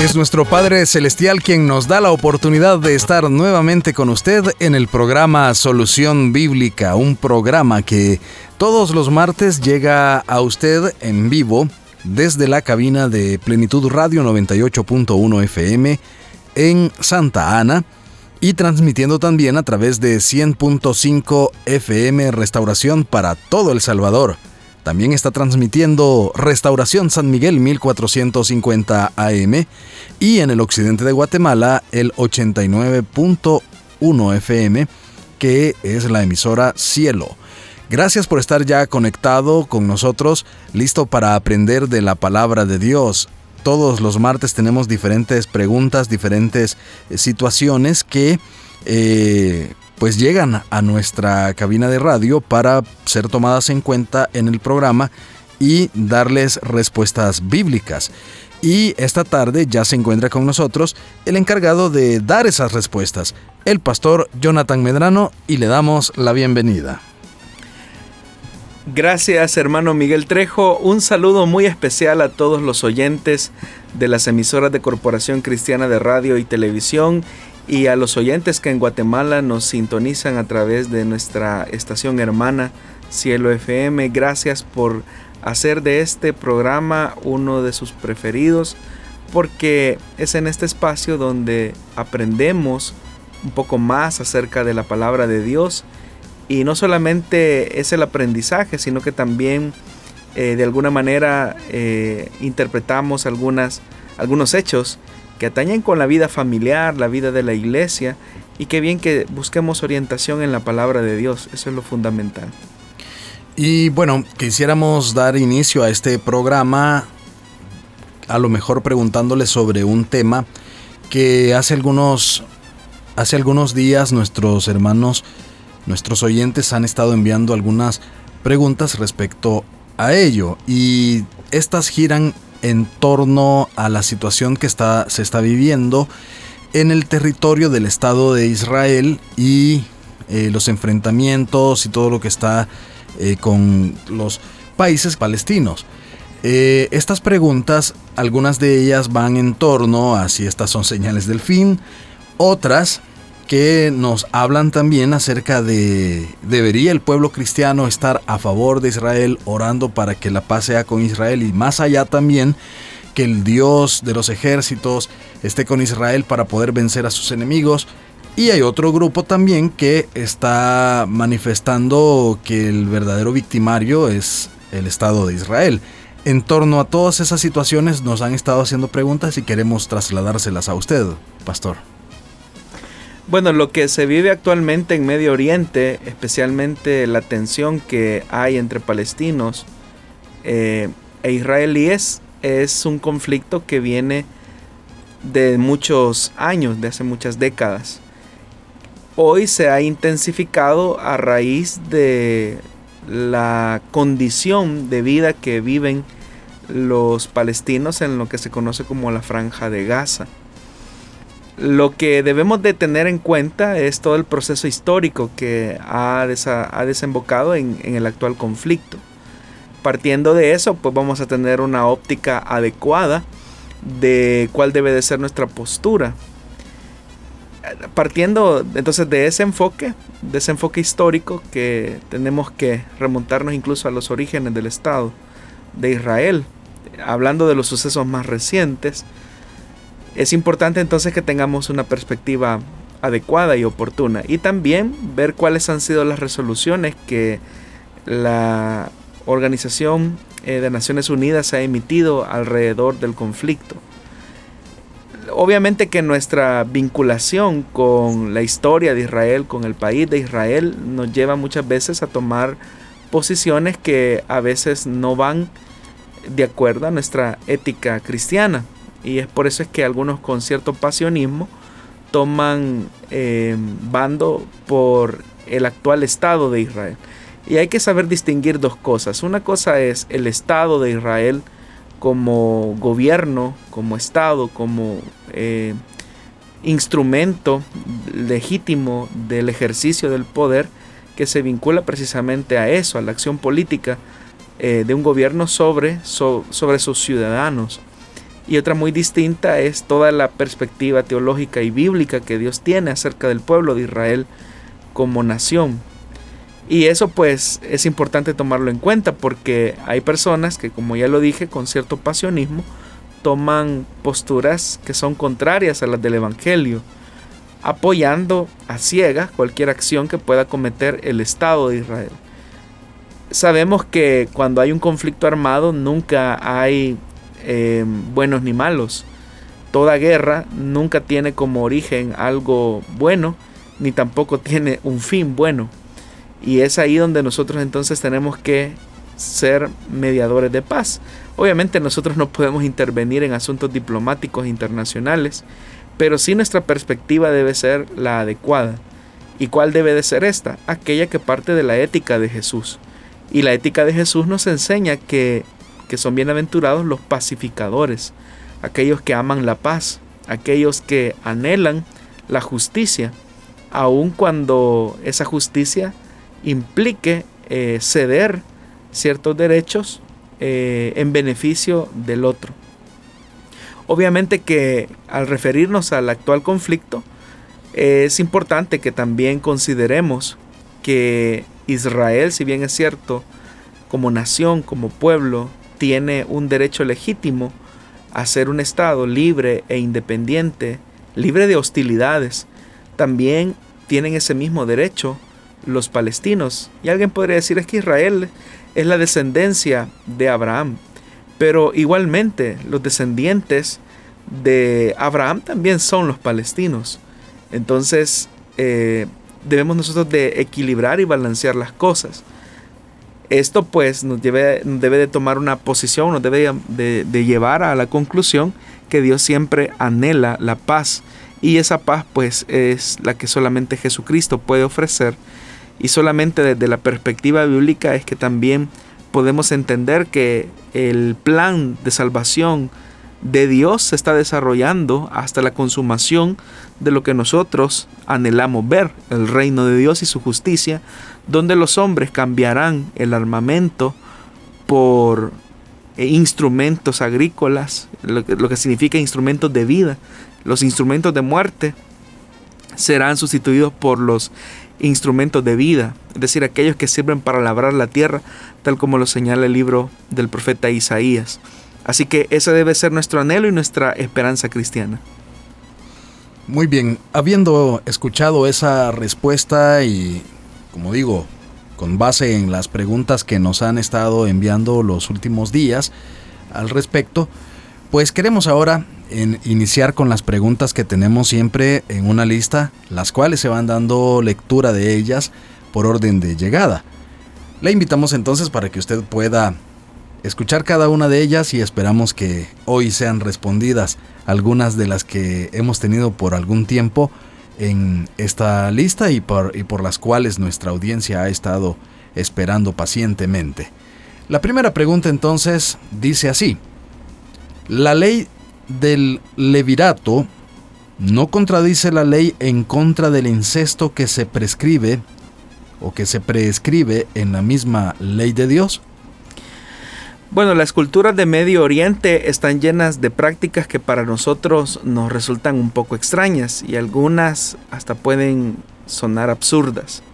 Es nuestro Padre Celestial quien nos da la oportunidad de estar nuevamente con usted en el programa Solución Bíblica, un programa que todos los martes llega a usted en vivo desde la cabina de Plenitud Radio 98.1 FM en Santa Ana y transmitiendo también a través de 100.5 FM Restauración para todo El Salvador. También está transmitiendo Restauración San Miguel 1450 AM y en el occidente de Guatemala el 89.1 FM, que es la emisora Cielo. Gracias por estar ya conectado con nosotros, listo para aprender de la palabra de Dios. Todos los martes tenemos diferentes preguntas, diferentes eh, situaciones que eh, pues llegan a nuestra cabina de radio para ser tomadas en cuenta en el programa y darles respuestas bíblicas. Y esta tarde ya se encuentra con nosotros el encargado de dar esas respuestas, el pastor Jonathan Medrano, y le damos la bienvenida. Gracias hermano Miguel Trejo, un saludo muy especial a todos los oyentes de las emisoras de Corporación Cristiana de Radio y Televisión y a los oyentes que en Guatemala nos sintonizan a través de nuestra estación hermana Cielo FM. Gracias por hacer de este programa uno de sus preferidos porque es en este espacio donde aprendemos un poco más acerca de la palabra de Dios y no solamente es el aprendizaje, sino que también eh, de alguna manera eh, interpretamos algunos hechos que atañen con la vida familiar, la vida de la iglesia, y qué bien que busquemos orientación en la palabra de Dios, eso es lo fundamental. Y bueno, quisiéramos dar inicio a este programa, a lo mejor preguntándole sobre un tema que hace algunos, hace algunos días nuestros hermanos, nuestros oyentes han estado enviando algunas preguntas respecto a ello, y estas giran en torno a la situación que está, se está viviendo en el territorio del Estado de Israel y eh, los enfrentamientos y todo lo que está eh, con los países palestinos. Eh, estas preguntas, algunas de ellas van en torno a si estas son señales del fin, otras que nos hablan también acerca de debería el pueblo cristiano estar a favor de Israel, orando para que la paz sea con Israel y más allá también que el Dios de los ejércitos esté con Israel para poder vencer a sus enemigos. Y hay otro grupo también que está manifestando que el verdadero victimario es el Estado de Israel. En torno a todas esas situaciones nos han estado haciendo preguntas y queremos trasladárselas a usted, pastor. Bueno, lo que se vive actualmente en Medio Oriente, especialmente la tensión que hay entre palestinos eh, e israelíes, es un conflicto que viene de muchos años, de hace muchas décadas. Hoy se ha intensificado a raíz de la condición de vida que viven los palestinos en lo que se conoce como la franja de Gaza. Lo que debemos de tener en cuenta es todo el proceso histórico que ha, desembocado en, el actual conflicto. Partiendo de eso, pues vamos a tener una óptica adecuada de cuál debe de ser nuestra postura. Partiendo entonces de ese enfoque, de ese enfoque histórico que tenemos que remontarnos incluso a los orígenes del Estado de Israel, hablando de los sucesos más recientes, es importante entonces que tengamos una perspectiva adecuada y oportuna y también ver cuáles han sido las resoluciones que la Organización eh, de Naciones Unidas ha emitido alrededor del conflicto. Obviamente que nuestra vinculación con la historia de Israel, con el país de Israel, nos lleva muchas veces a tomar posiciones que a veces no van de acuerdo a nuestra ética cristiana. Y es por eso es que algunos con cierto pasionismo toman eh, bando por el actual Estado de Israel. Y hay que saber distinguir dos cosas. Una cosa es el Estado de Israel como gobierno, como Estado, como eh, instrumento legítimo del ejercicio del poder que se vincula precisamente a eso, a la acción política eh, de un gobierno sobre, sobre sus ciudadanos. Y otra muy distinta es toda la perspectiva teológica y bíblica que Dios tiene acerca del pueblo de Israel como nación. Y eso pues es importante tomarlo en cuenta porque hay personas que como ya lo dije con cierto pasionismo toman posturas que son contrarias a las del Evangelio, apoyando a ciegas cualquier acción que pueda cometer el Estado de Israel. Sabemos que cuando hay un conflicto armado nunca hay eh, buenos ni malos. Toda guerra nunca tiene como origen algo bueno, ni tampoco tiene un fin bueno. Y es ahí donde nosotros entonces tenemos que ser mediadores de paz. Obviamente nosotros no podemos intervenir en asuntos diplomáticos internacionales, pero sí nuestra perspectiva debe ser la adecuada. ¿Y cuál debe de ser esta? Aquella que parte de la ética de Jesús. Y la ética de Jesús nos enseña que, que son bienaventurados los pacificadores, aquellos que aman la paz, aquellos que anhelan la justicia, aun cuando esa justicia implique eh, ceder ciertos derechos eh, en beneficio del otro. Obviamente que al referirnos al actual conflicto, es importante que también consideremos que Israel, si bien es cierto, como nación, como pueblo, tiene un derecho legítimo a ser un Estado libre e independiente, libre de hostilidades, también tienen ese mismo derecho los palestinos. Y alguien podría decir es que Israel es la descendencia de Abraham. Pero igualmente los descendientes de Abraham también son los palestinos. Entonces eh, debemos nosotros de equilibrar y balancear las cosas. Esto pues nos debe, de tomar una posición, nos debe de, de llevar a la conclusión que Dios siempre anhela la paz. Y esa paz pues es la que solamente Jesucristo puede ofrecer. Y solamente desde la perspectiva bíblica es que también podemos entender que el plan de salvación de Dios se está desarrollando hasta la consumación de lo que nosotros anhelamos ver, el reino de Dios y su justicia, donde los hombres cambiarán el armamento por eh, instrumentos agrícolas, lo que, lo que significa instrumentos de vida. Los instrumentos de muerte serán sustituidos por los instrumentos de vida, es decir, aquellos que sirven para labrar la tierra, tal como lo señala el libro del profeta Isaías. Así que ese debe ser nuestro anhelo y nuestra esperanza cristiana. Muy bien, habiendo escuchado esa respuesta y, como digo, con base en las preguntas que nos han estado enviando los últimos días al respecto, pues queremos ahora iniciar con las preguntas que tenemos siempre en una lista, las cuales se van dando lectura de ellas por orden de llegada. Le invitamos entonces para que usted pueda escuchar cada una de ellas y esperamos que hoy sean respondidas algunas de las que hemos tenido por algún tiempo en esta lista y por, y por las cuales nuestra audiencia ha estado esperando pacientemente. La primera pregunta entonces dice así, la ley del levirato no contradice la ley en contra del incesto que se prescribe o que se prescribe en la misma ley de Dios? Bueno, las culturas de Medio Oriente están llenas de prácticas que para nosotros nos resultan un poco extrañas y algunas hasta pueden sonar absurdas.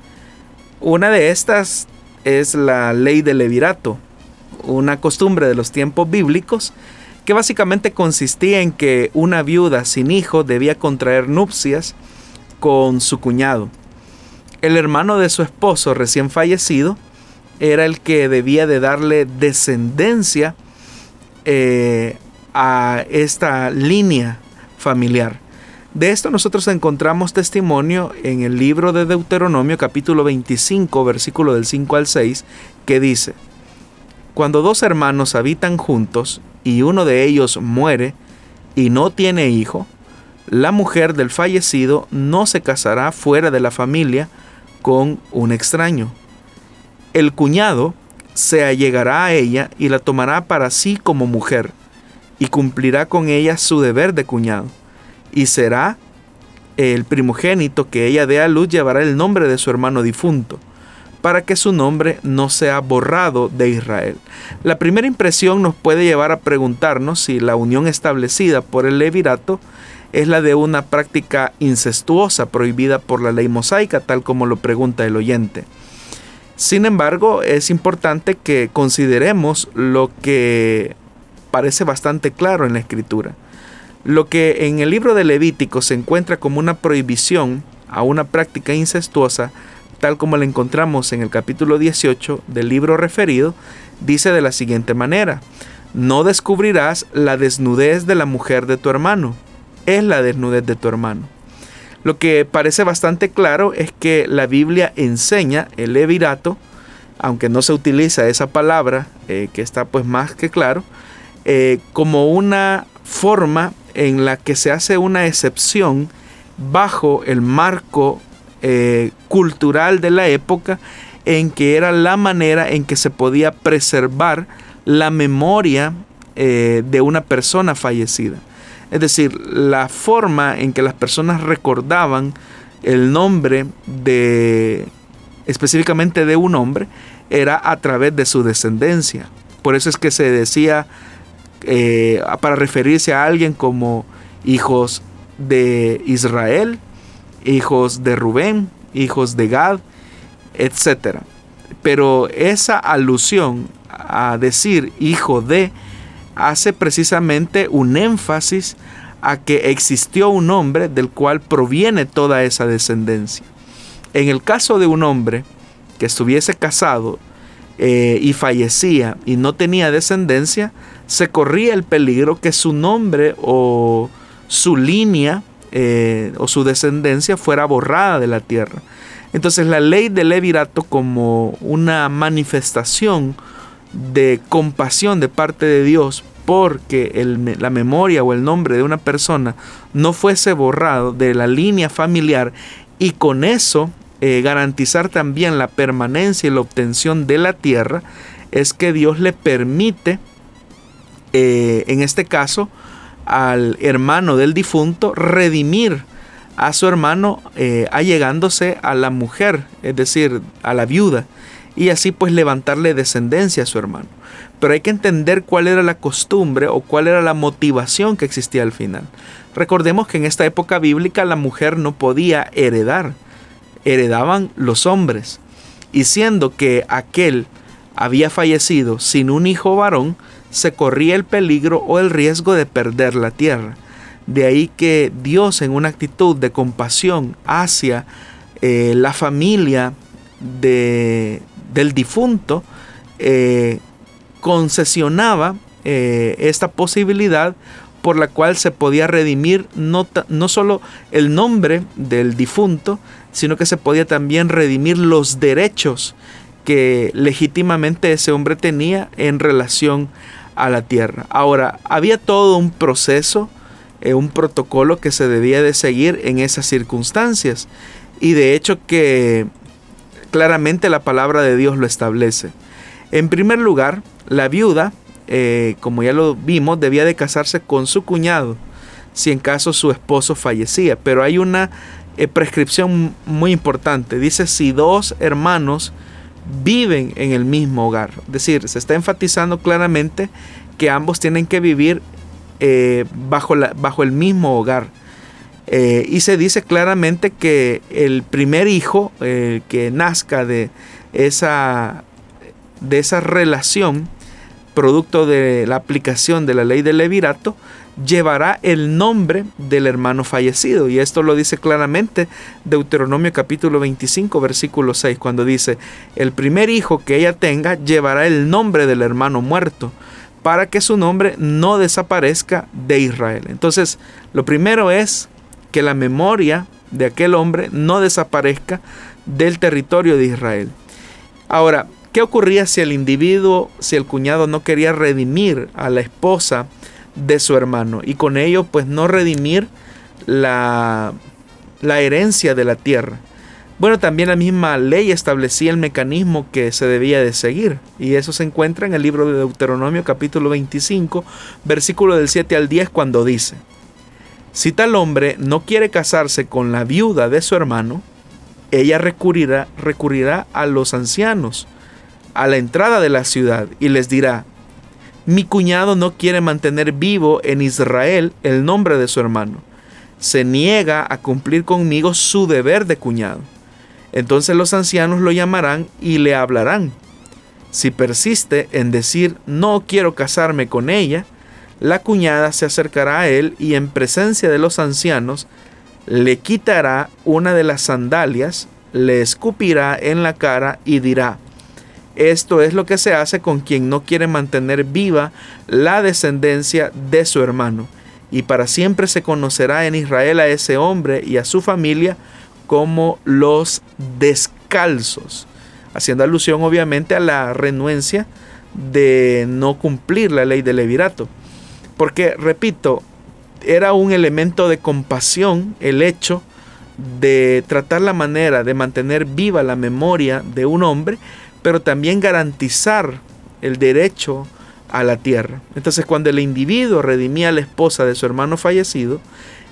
Una de estas es la ley del levirato, una costumbre de los tiempos bíblicos que básicamente consistía en que una viuda sin hijo debía contraer nupcias con su cuñado. El hermano de su esposo recién fallecido era el que debía de darle descendencia eh, a esta línea familiar. De esto nosotros encontramos testimonio en el libro de Deuteronomio capítulo 25 versículo del 5 al 6 que dice, Cuando dos hermanos habitan juntos y uno de ellos muere y no tiene hijo, la mujer del fallecido no se casará fuera de la familia con un extraño. El cuñado se allegará a ella y la tomará para sí como mujer, y cumplirá con ella su deber de cuñado, y será el primogénito que ella dé a luz llevará el nombre de su hermano difunto, para que su nombre no sea borrado de Israel. La primera impresión nos puede llevar a preguntarnos si la unión establecida por el levirato es la de una práctica incestuosa prohibida por la ley mosaica, tal como lo pregunta el oyente. Sin embargo, es importante que consideremos lo que parece bastante claro en la escritura. Lo que en el libro de Levítico se encuentra como una prohibición a una práctica incestuosa, tal como la encontramos en el capítulo 18 del libro referido, dice de la siguiente manera, no descubrirás la desnudez de la mujer de tu hermano, es la desnudez de tu hermano. Lo que parece bastante claro es que la Biblia enseña el levirato, aunque no se utiliza esa palabra, eh, que está pues más que claro, eh, como una forma en la que se hace una excepción bajo el marco eh, cultural de la época en que era la manera en que se podía preservar la memoria de una persona fallecida. Es decir, la forma en que las personas recordaban el nombre de específicamente de un hombre era a través de su descendencia. Por eso es que se decía eh, para referirse a alguien como hijos de Israel, hijos de Rubén, hijos de Gad, etc. Pero esa alusión a decir hijo de hace precisamente un énfasis a que existió un hombre del cual proviene toda esa descendencia. En el caso de un hombre que estuviese casado eh, y fallecía y no tenía descendencia, se corría el peligro que su nombre o su línea eh, o su descendencia fuera borrada de la tierra. Entonces la ley del levirato como una manifestación de compasión de parte de Dios porque la memoria o el nombre de una persona no fuese borrado de la línea familiar y con eso eh, garantizar también la permanencia y la obtención de la tierra, es que Dios le permite, eh, en este caso, al hermano del difunto redimir a su hermano eh, allegándose a la mujer, es decir, a la viuda y así pues levantarle descendencia a su hermano. Pero hay que entender cuál era la costumbre o cuál era la motivación que existía al final. Recordemos que en esta época bíblica la mujer no podía heredar, heredaban los hombres. Y siendo que aquel había fallecido sin un hijo varón, se corría el peligro o el riesgo de perder la tierra. De ahí que Dios en una actitud de compasión hacia eh, la familia de, del difunto eh, concesionaba eh, esta posibilidad por la cual se podía redimir no, no solo el nombre del difunto, sino que se podía también redimir los derechos que legítimamente ese hombre tenía en relación a la tierra. Ahora, había todo un proceso, eh, un protocolo que se debía de seguir en esas circunstancias. Y de hecho que claramente la palabra de Dios lo establece. En primer lugar, la viuda, eh, como ya lo vimos, debía de casarse con su cuñado si en caso su esposo fallecía. Pero hay una eh, prescripción muy importante. Dice si dos hermanos viven en el mismo hogar. Es decir, se está enfatizando claramente que ambos tienen que vivir eh, bajo, el mismo hogar. Eh, y se dice claramente que el primer hijo que nazca de esa, de esa relación, producto de la aplicación de la ley del levirato, llevará el nombre del hermano fallecido. Y esto lo dice claramente Deuteronomio capítulo 25, versículo 6, cuando dice, el primer hijo que ella tenga llevará el nombre del hermano muerto para que su nombre no desaparezca de Israel. Entonces, lo primero es que la memoria de aquel hombre no desaparezca del territorio de Israel. Ahora, ¿qué ocurría si el individuo, si el cuñado no quería redimir a la esposa de su hermano y con ello pues no redimir la, la herencia de la tierra. Bueno, también la misma ley establecía el mecanismo que se debía de seguir, y eso se encuentra en el libro de Deuteronomio capítulo 25, versículo del 7 al 10, cuando dice, si tal hombre no quiere casarse con la viuda de su hermano, ella recurrirá, recurrirá a los ancianos a la entrada de la ciudad y les dirá, mi cuñado no quiere mantener vivo en Israel el nombre de su hermano. Se niega a cumplir conmigo su deber de cuñado. Entonces los ancianos lo llamarán y le hablarán. Si persiste en decir no quiero casarme con ella, la cuñada se acercará a él y en presencia de los ancianos le quitará una de las sandalias, le escupirá en la cara y dirá, esto es lo que se hace con quien no quiere mantener viva la descendencia de su hermano, y para siempre se conocerá en Israel a ese hombre y a su familia como los descalzos, haciendo alusión obviamente a la renuencia de no cumplir la ley del levirato. Porque, repito, era un elemento de compasión el hecho de tratar la manera de mantener viva la memoria de un hombre, pero también garantizar el derecho a la tierra. Entonces cuando el individuo redimía a la esposa de su hermano fallecido,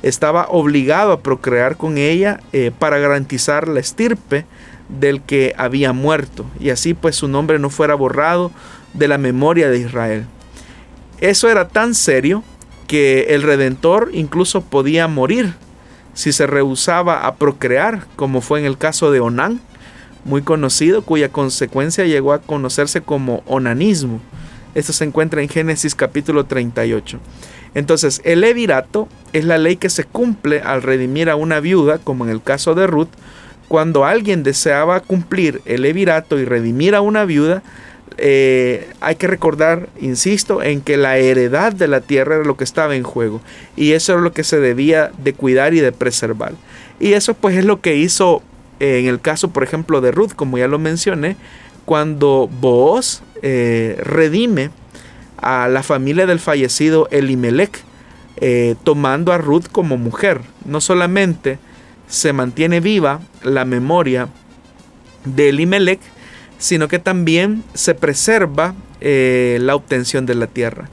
estaba obligado a procrear con ella eh, para garantizar la estirpe del que había muerto y así pues su nombre no fuera borrado de la memoria de Israel. Eso era tan serio que el redentor incluso podía morir si se rehusaba a procrear, como fue en el caso de Onán, muy conocido, cuya consecuencia llegó a conocerse como onanismo. Esto se encuentra en Génesis capítulo 38. Entonces, el levirato es la ley que se cumple al redimir a una viuda, como en el caso de Ruth. Cuando alguien deseaba cumplir el levirato y redimir a una viuda, eh, hay que recordar, insisto, en que la heredad de la tierra era lo que estaba en juego. Y eso era lo que se debía de cuidar y de preservar. Y eso pues es lo que hizo eh, en el caso, por ejemplo, de Ruth, como ya lo mencioné, cuando Booz eh, redime a la familia del fallecido Elimelech, tomando a Ruth como mujer. No solamente se mantiene viva la memoria de Elimelech, sino que también se preserva eh, la obtención de la tierra.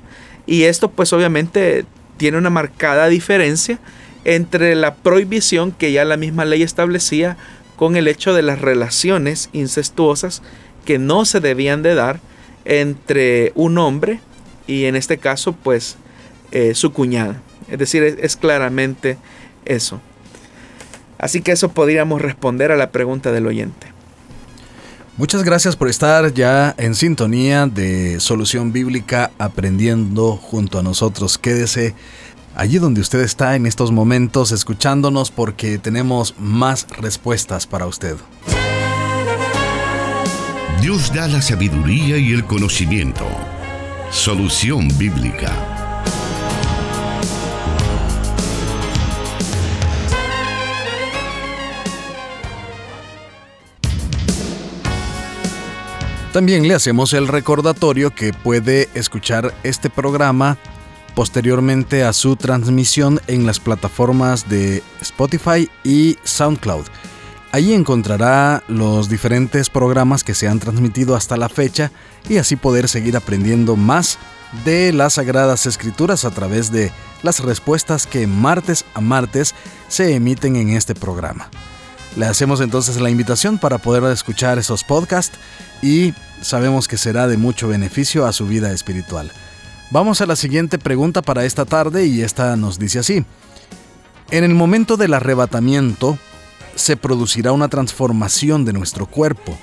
Y esto pues obviamente tiene una marcada diferencia entre la prohibición que ya la misma ley establecía con el hecho de las relaciones incestuosas que no se debían de dar entre un hombre y en este caso pues eh, su cuñada. Es decir, es, claramente eso. Así que eso podríamos responder a la pregunta del oyente. Muchas gracias por estar ya en sintonía de Solución Bíblica aprendiendo junto a nosotros. Quédese allí donde usted está en estos momentos escuchándonos porque tenemos más respuestas para usted. Dios da la sabiduría y el conocimiento. Solución Bíblica. También le hacemos el recordatorio que puede escuchar este programa posteriormente a su transmisión en las plataformas de Spotify y SoundCloud. Allí encontrará los diferentes programas que se han transmitido hasta la fecha y así poder seguir aprendiendo más de las Sagradas Escrituras a través de las respuestas que martes a martes se emiten en este programa. Le hacemos entonces la invitación para poder escuchar esos podcasts y sabemos que será de mucho beneficio a su vida espiritual. Vamos a la siguiente pregunta para esta tarde y esta nos dice así. En el momento del arrebatamiento, se producirá una transformación de nuestro cuerpo.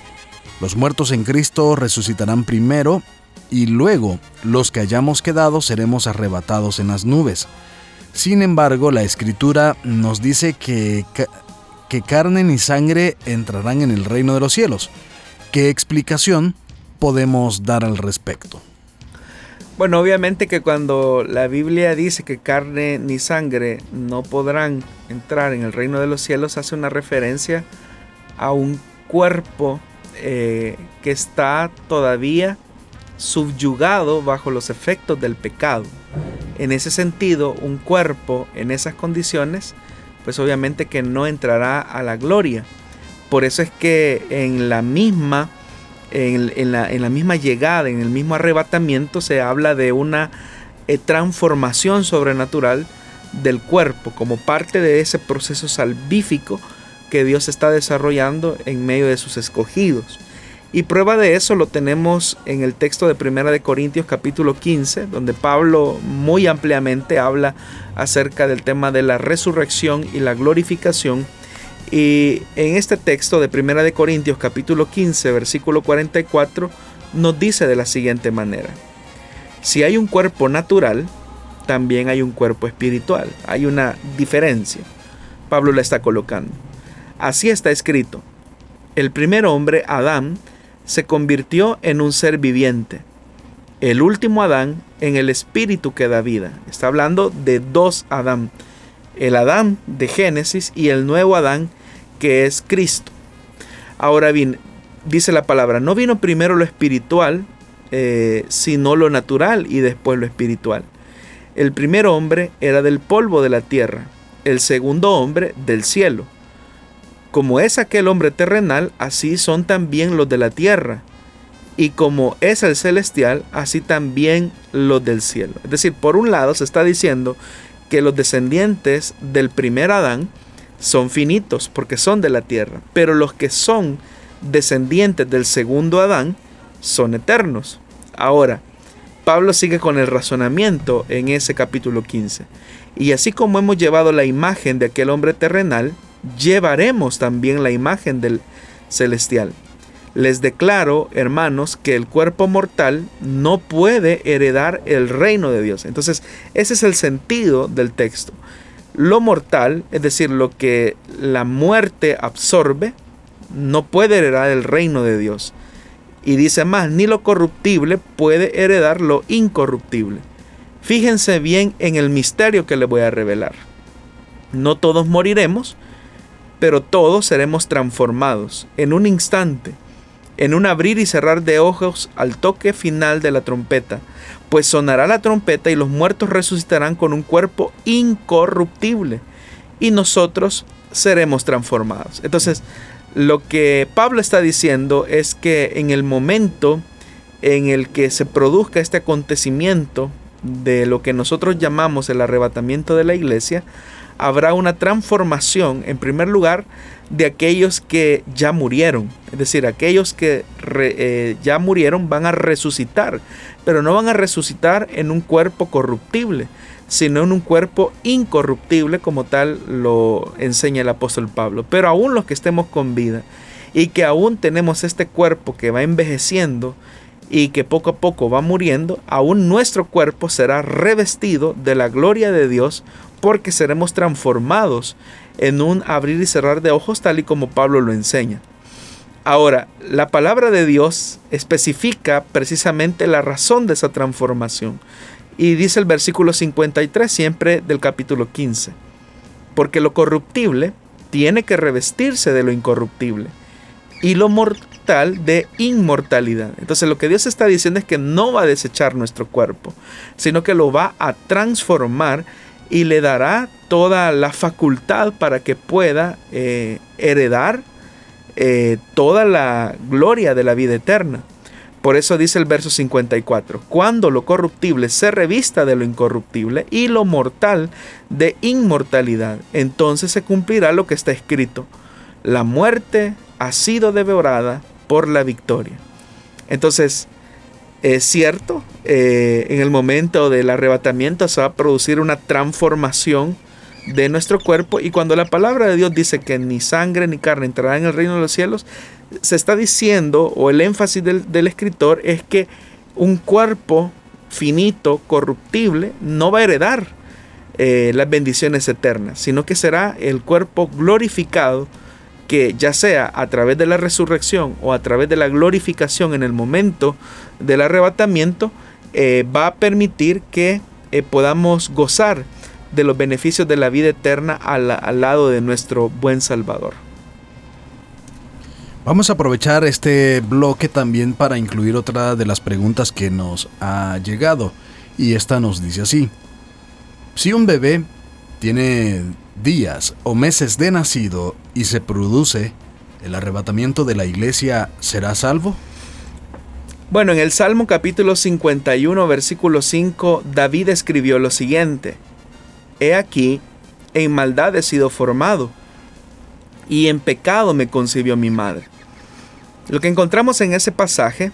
Los muertos en Cristo resucitarán primero y luego los que hayamos quedado seremos arrebatados en las nubes. Sin embargo, la escritura nos dice que, que carne ni sangre entrarán en el reino de los cielos. ¿Qué explicación podemos dar al respecto? Bueno, obviamente que cuando la Biblia dice que carne ni sangre no podrán entrar en el reino de los cielos, hace una referencia a un cuerpo eh, que está todavía subyugado bajo los efectos del pecado. En ese sentido, un cuerpo en esas condiciones, pues obviamente que no entrará a la gloria. Por eso es que en la misma, en, la, en la, misma llegada, en el mismo arrebatamiento, se habla de una eh, transformación sobrenatural del cuerpo como parte de ese proceso salvífico que Dios está desarrollando en medio de sus escogidos. Y prueba de eso lo tenemos en el texto de Primera de Corintios capítulo 15, donde Pablo muy ampliamente habla acerca del tema de la resurrección y la glorificación. Y en este texto de Primera de Corintios capítulo 15, versículo 44, nos dice de la siguiente manera: Si hay un cuerpo natural, también hay un cuerpo espiritual. Hay una diferencia. Pablo la está colocando. Así está escrito. El primer hombre, Adán, se convirtió en un ser viviente. El último Adán en el espíritu que da vida. Está hablando de dos Adán. El Adán de Génesis y el nuevo Adán que es Cristo. Ahora bien, dice la palabra, no vino primero lo espiritual, eh, sino lo natural y después lo espiritual. El primer hombre era del polvo de la tierra, el segundo hombre del cielo. Como es aquel hombre terrenal, así son también los de la tierra. Y como es el celestial, así también los del cielo. Es decir, por un lado se está diciendo que los descendientes del primer Adán son finitos porque son de la tierra, pero los que son descendientes del segundo Adán son eternos. Ahora, Pablo sigue con el razonamiento en ese capítulo 15. Y así como hemos llevado la imagen de aquel hombre terrenal, llevaremos también la imagen del celestial. Les declaro, hermanos, que el cuerpo mortal no puede heredar el reino de Dios. Entonces, ese es el sentido del texto. Lo mortal, es decir, lo que la muerte absorbe, no puede heredar el reino de Dios. Y dice más, ni lo corruptible puede heredar lo incorruptible. Fíjense bien en el misterio que les voy a revelar. No todos moriremos, pero todos seremos transformados en un instante, en un abrir y cerrar de ojos al toque final de la trompeta, pues sonará la trompeta y los muertos resucitarán con un cuerpo incorruptible y nosotros seremos transformados. Entonces, lo que Pablo está diciendo es que en el momento en el que se produzca este acontecimiento de lo que nosotros llamamos el arrebatamiento de la iglesia, habrá una transformación, en primer lugar, de aquellos que ya murieron. Es decir, aquellos que eh, ya murieron van a resucitar, pero no van a resucitar en un cuerpo corruptible, sino en un cuerpo incorruptible como tal lo enseña el apóstol Pablo. Pero aún los que estemos con vida y que aún tenemos este cuerpo que va envejeciendo y que poco a poco va muriendo, aún nuestro cuerpo será revestido de la gloria de Dios porque seremos transformados en un abrir y cerrar de ojos tal y como Pablo lo enseña. Ahora, la palabra de Dios especifica precisamente la razón de esa transformación. Y dice el versículo 53 siempre del capítulo 15. Porque lo corruptible tiene que revestirse de lo incorruptible y lo de inmortalidad. Entonces lo que Dios está diciendo es que no va a desechar nuestro cuerpo, sino que lo va a transformar y le dará toda la facultad para que pueda eh, heredar eh, toda la gloria de la vida eterna. Por eso dice el verso 54, cuando lo corruptible se revista de lo incorruptible y lo mortal de inmortalidad, entonces se cumplirá lo que está escrito. La muerte ha sido devorada por la victoria. Entonces, es cierto, eh, en el momento del arrebatamiento se va a producir una transformación de nuestro cuerpo y cuando la palabra de Dios dice que ni sangre ni carne entrará en el reino de los cielos, se está diciendo, o el énfasis del, escritor es que un cuerpo finito, corruptible, no va a heredar eh, las bendiciones eternas, sino que será el cuerpo glorificado que ya sea a través de la resurrección o a través de la glorificación en el momento del arrebatamiento, eh, va a permitir que eh, podamos gozar de los beneficios de la vida eterna al, al lado de nuestro buen Salvador. Vamos a aprovechar este bloque también para incluir otra de las preguntas que nos ha llegado y esta nos dice así. Si un bebé tiene días o meses de nacido y se produce el arrebatamiento de la iglesia, ¿será salvo? Bueno, en el Salmo capítulo 51, versículo 5, David escribió lo siguiente. He aquí, en maldad he sido formado, y en pecado me concibió mi madre. Lo que encontramos en ese pasaje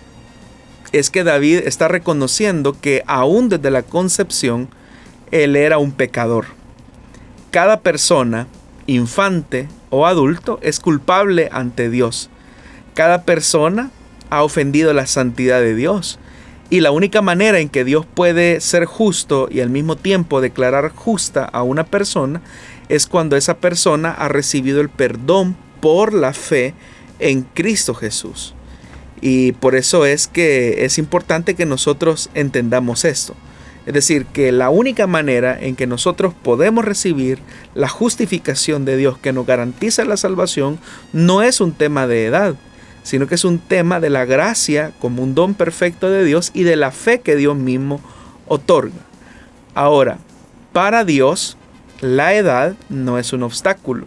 es que David está reconociendo que aún desde la concepción, él era un pecador. Cada persona, infante o adulto, es culpable ante Dios. Cada persona ha ofendido la santidad de Dios. Y la única manera en que Dios puede ser justo y al mismo tiempo declarar justa a una persona es cuando esa persona ha recibido el perdón por la fe en Cristo Jesús. Y por eso es que es importante que nosotros entendamos esto. Es decir, que la única manera en que nosotros podemos recibir la justificación de Dios que nos garantiza la salvación no es un tema de edad, sino que es un tema de la gracia como un don perfecto de Dios y de la fe que Dios mismo otorga. Ahora, para Dios, la edad no es un obstáculo,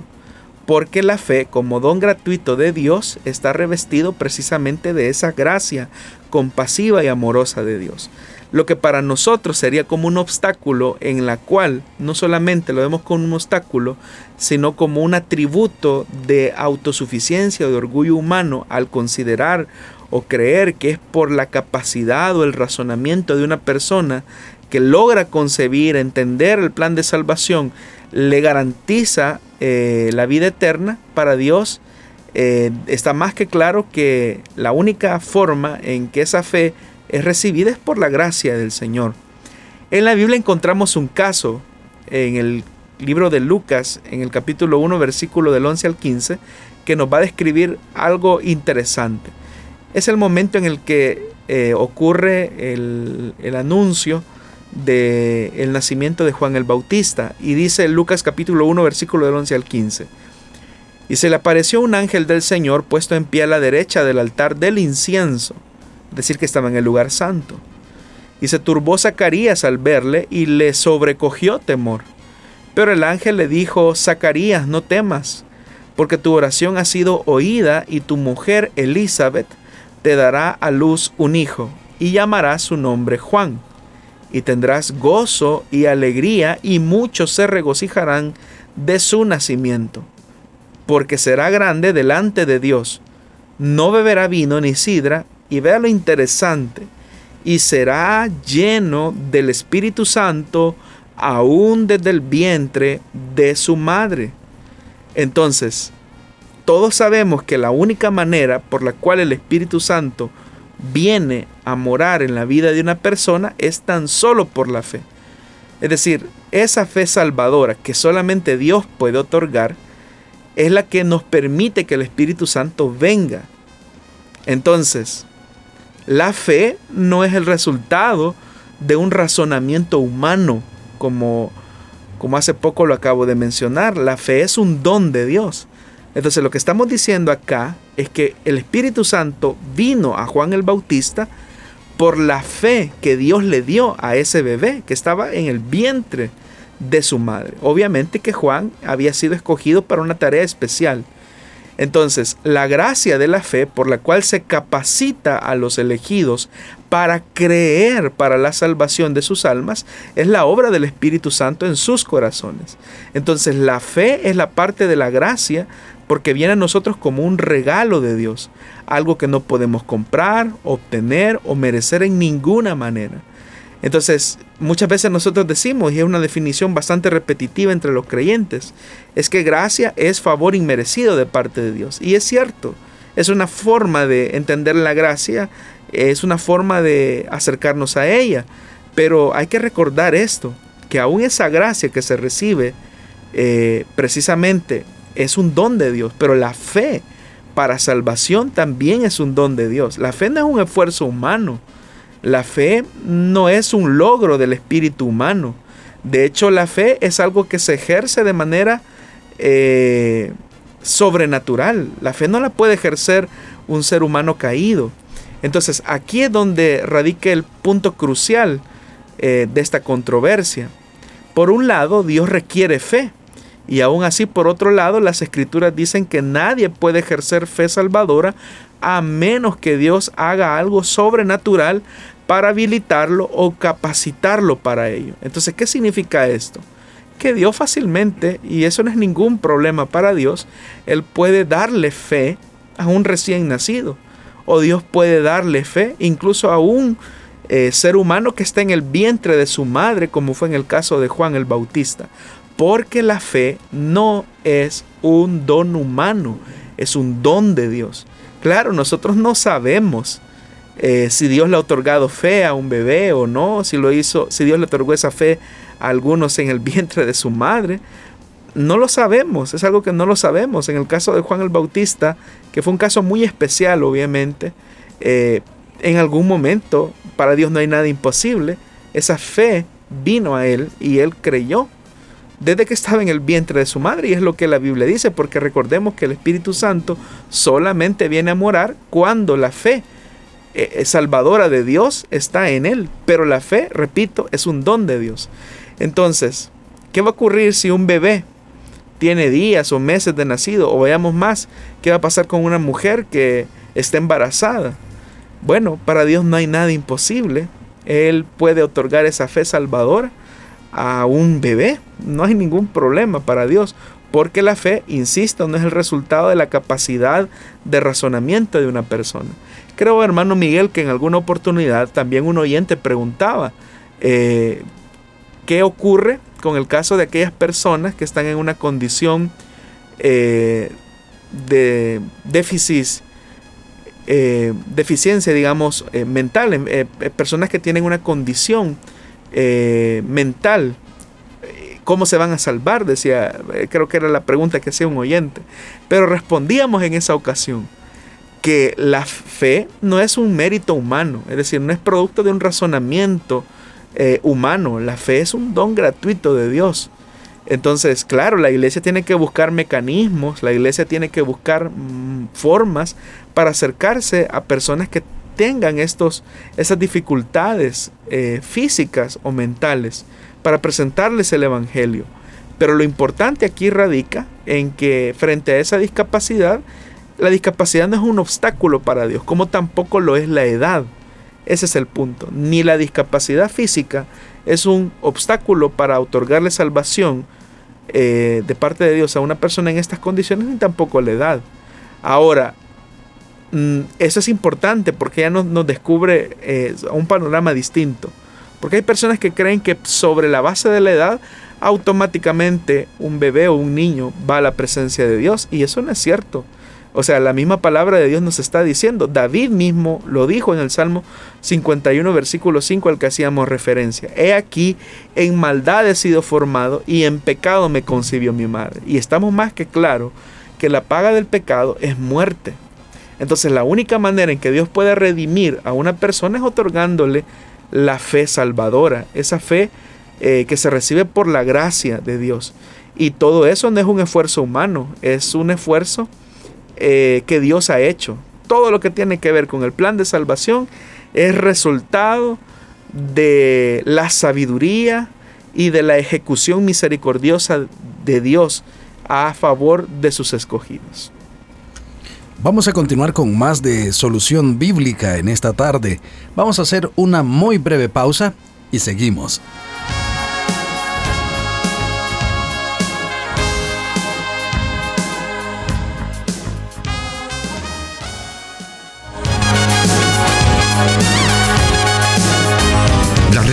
porque la fe como don gratuito de Dios está revestido precisamente de esa gracia compasiva y amorosa de Dios lo que para nosotros sería como un obstáculo en la cual no solamente lo vemos como un obstáculo, sino como un atributo de autosuficiencia o de orgullo humano al considerar o creer que es por la capacidad o el razonamiento de una persona que logra concebir, entender el plan de salvación, le garantiza eh, la vida eterna. Para Dios, eh, está más que claro que la única forma en que esa fe es recibida es por la gracia del Señor. En la Biblia encontramos un caso en el libro de Lucas, en el capítulo 1, versículo del 11 al 15, que nos va a describir algo interesante. Es el momento en el que eh, ocurre el, anuncio del el nacimiento de Juan el Bautista. Y dice Lucas capítulo 1, versículo del 11 al 15. Y se le apareció un ángel del Señor puesto en pie a la derecha del altar del incienso decir que estaba en el lugar santo. Y se turbó Zacarías al verle y le sobrecogió temor. Pero el ángel le dijo, Zacarías, no temas, porque tu oración ha sido oída y tu mujer Elizabeth te dará a luz un hijo y llamarás su nombre Juan. Y tendrás gozo y alegría y muchos se regocijarán de su nacimiento, porque será grande delante de Dios. No beberá vino ni sidra y vea lo interesante, y será lleno del Espíritu Santo aún desde el vientre de su madre. Entonces, todos sabemos que la única manera por la cual el Espíritu Santo viene a morar en la vida de una persona es tan solo por la fe. Es decir, esa fe salvadora que solamente Dios puede otorgar es la que nos permite que el Espíritu Santo venga. Entonces, la fe no es el resultado de un razonamiento humano, como, como hace poco lo acabo de mencionar. La fe es un don de Dios. Entonces lo que estamos diciendo acá es que el Espíritu Santo vino a Juan el Bautista por la fe que Dios le dio a ese bebé que estaba en el vientre de su madre. Obviamente que Juan había sido escogido para una tarea especial entonces, la gracia de la fe por la cual se capacita a los elegidos para creer para la salvación de sus almas es la obra del Espíritu Santo en sus corazones. Entonces, la fe es la parte de la gracia porque viene a nosotros como un regalo de Dios, algo que no podemos comprar, obtener o merecer en ninguna manera. Entonces, muchas veces nosotros decimos, y es una definición bastante repetitiva entre los creyentes, es que gracia es favor inmerecido de parte de Dios. Y es cierto, es una forma de entender la gracia, es una forma de acercarnos a ella. Pero hay que recordar esto, que aún esa gracia que se recibe eh, precisamente es un don de Dios, pero la fe para salvación también es un don de Dios. La fe no es un esfuerzo humano. La fe no es un logro del espíritu humano. De hecho, la fe es algo que se ejerce de manera eh, sobrenatural. La fe no la puede ejercer un ser humano caído. Entonces, aquí es donde radica el punto crucial eh, de esta controversia. Por un lado, Dios requiere fe. Y aún así, por otro lado, las escrituras dicen que nadie puede ejercer fe salvadora a menos que Dios haga algo sobrenatural para habilitarlo o capacitarlo para ello. Entonces, ¿qué significa esto? Que Dios fácilmente, y eso no es ningún problema para Dios, Él puede darle fe a un recién nacido. O Dios puede darle fe incluso a un eh, ser humano que está en el vientre de su madre, como fue en el caso de Juan el Bautista. Porque la fe no es un don humano, es un don de Dios. Claro, nosotros no sabemos eh, si Dios le ha otorgado fe a un bebé o no, si lo hizo, si Dios le otorgó esa fe a algunos en el vientre de su madre. No lo sabemos, es algo que no lo sabemos. En el caso de Juan el Bautista, que fue un caso muy especial, obviamente, eh, en algún momento para Dios no hay nada imposible. Esa fe vino a él y él creyó desde que estaba en el vientre de su madre y es lo que la Biblia dice, porque recordemos que el Espíritu Santo solamente viene a morar cuando la fe eh, salvadora de Dios está en él, pero la fe, repito, es un don de Dios. Entonces, ¿qué va a ocurrir si un bebé tiene días o meses de nacido o veamos más, qué va a pasar con una mujer que está embarazada? Bueno, para Dios no hay nada imposible. Él puede otorgar esa fe salvadora a un bebé. No hay ningún problema para Dios. Porque la fe, insisto, no es el resultado de la capacidad de razonamiento de una persona. Creo, hermano Miguel, que en alguna oportunidad también un oyente preguntaba eh, qué ocurre con el caso de aquellas personas que están en una condición eh, de déficit eh, deficiencia, digamos, mental, personas que tienen una condición mental. ¿Cómo se van a salvar? Decía, creo que era la pregunta que hacía un oyente. Pero respondíamos en esa ocasión que la fe no es un mérito humano, es decir, no es producto de un razonamiento humano, la fe es un don gratuito de Dios. Entonces, claro, la iglesia tiene que buscar mecanismos, la iglesia tiene que buscar mm, formas para acercarse a personas que tengan estos, esas dificultades eh, físicas o mentales, para presentarles el Evangelio. Pero lo importante aquí radica en que frente a esa discapacidad, la discapacidad no es un obstáculo para Dios, como tampoco lo es la edad. Ese es el punto. Ni la discapacidad física es un obstáculo para otorgarle salvación eh, de parte de Dios a una persona en estas condiciones, ni tampoco la edad. Ahora, mm, eso es importante porque ya nos, descubre eh, un panorama distinto. Porque hay personas que creen que sobre la base de la edad automáticamente un bebé o un niño va a la presencia de Dios y eso no es cierto. O sea, la misma palabra de Dios nos está diciendo. David mismo lo dijo en el Salmo 51, versículo 5 al que hacíamos referencia. He aquí, en maldad he sido formado y en pecado me concibió mi madre. Y estamos más que claro que la paga del pecado es muerte. Entonces la única manera en que Dios puede redimir a una persona es otorgándole la fe salvadora, esa fe eh, que se recibe por la gracia de Dios. Y todo eso no es un esfuerzo humano, es un esfuerzo eh, que Dios ha hecho. Todo lo que tiene que ver con el plan de salvación es resultado de la sabiduría y de la ejecución misericordiosa de Dios a favor de sus escogidos. Vamos a continuar con más de solución bíblica en esta tarde. Vamos a hacer una muy breve pausa y seguimos.